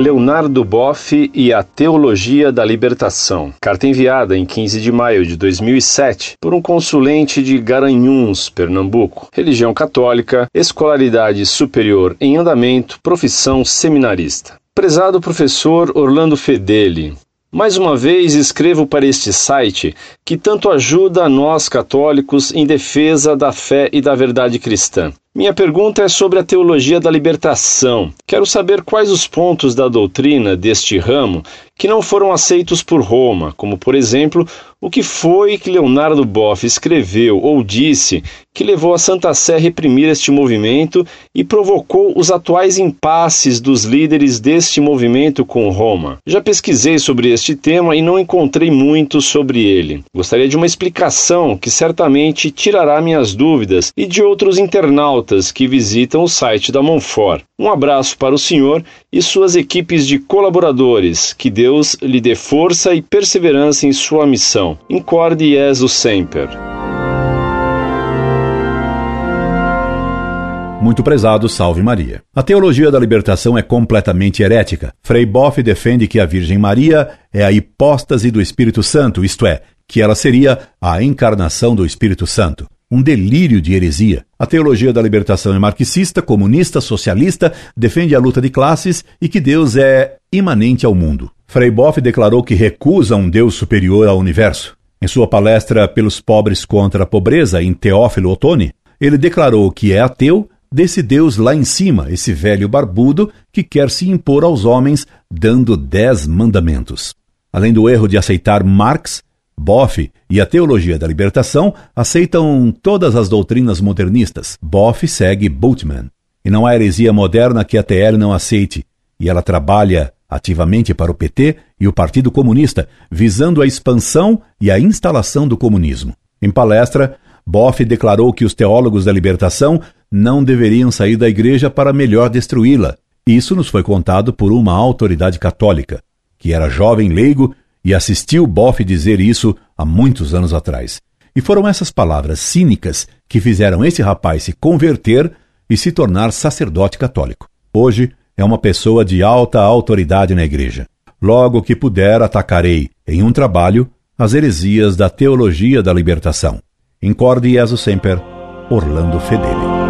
Leonardo Boff e a Teologia da Libertação. Carta enviada em 15 de maio de 2007 por um consulente de Garanhuns, Pernambuco. Religião católica, escolaridade superior em andamento, profissão seminarista. Prezado professor Orlando Fedeli, mais uma vez escrevo para este site que tanto ajuda a nós católicos em defesa da fé e da verdade cristã. Minha pergunta é sobre a teologia da libertação. Quero saber quais os pontos da doutrina deste ramo que não foram aceitos por Roma, como por exemplo, o que foi que Leonardo Boff escreveu ou disse que levou a Santa Sé a reprimir este movimento e provocou os atuais impasses dos líderes deste movimento com Roma. Já pesquisei sobre este tema e não encontrei muito sobre ele. Gostaria de uma explicação que certamente tirará minhas dúvidas e de outros internautas que visitam o site da Monfort. Um abraço para o senhor e suas equipes de colaboradores. Que Deus lhe dê força e perseverança em sua missão. Incorde Jesus Semper. Muito prezado, salve Maria. A teologia da libertação é completamente herética. Frei Boff defende que a Virgem Maria é a hipóstase do Espírito Santo, isto é, que ela seria a encarnação do Espírito Santo. Um delírio de heresia. A teologia da libertação é marxista, comunista, socialista, defende a luta de classes e que Deus é imanente ao mundo. Frei Boff declarou que recusa um Deus superior ao universo. Em sua palestra Pelos Pobres contra a Pobreza, em Teófilo Otoni, ele declarou que é ateu desse Deus lá em cima, esse velho barbudo que quer se impor aos homens dando dez mandamentos. Além do erro de aceitar Marx, Boff e a teologia da libertação aceitam todas as doutrinas modernistas. Boff segue Bultmann. E não há heresia moderna que a TL não aceite, e ela trabalha ativamente para o PT e o Partido Comunista, visando a expansão e a instalação do comunismo. Em palestra, Boff declarou que os teólogos da libertação não deveriam sair da igreja para melhor destruí-la. Isso nos foi contado por uma autoridade católica, que era jovem leigo e assistiu Boff dizer isso há muitos anos atrás. E foram essas palavras cínicas que fizeram esse rapaz se converter e se tornar sacerdote católico. Hoje é uma pessoa de alta autoridade na igreja. Logo que puder, atacarei, em um trabalho, as heresias da teologia da libertação. Incorde Jesus Semper, Orlando Fedeli.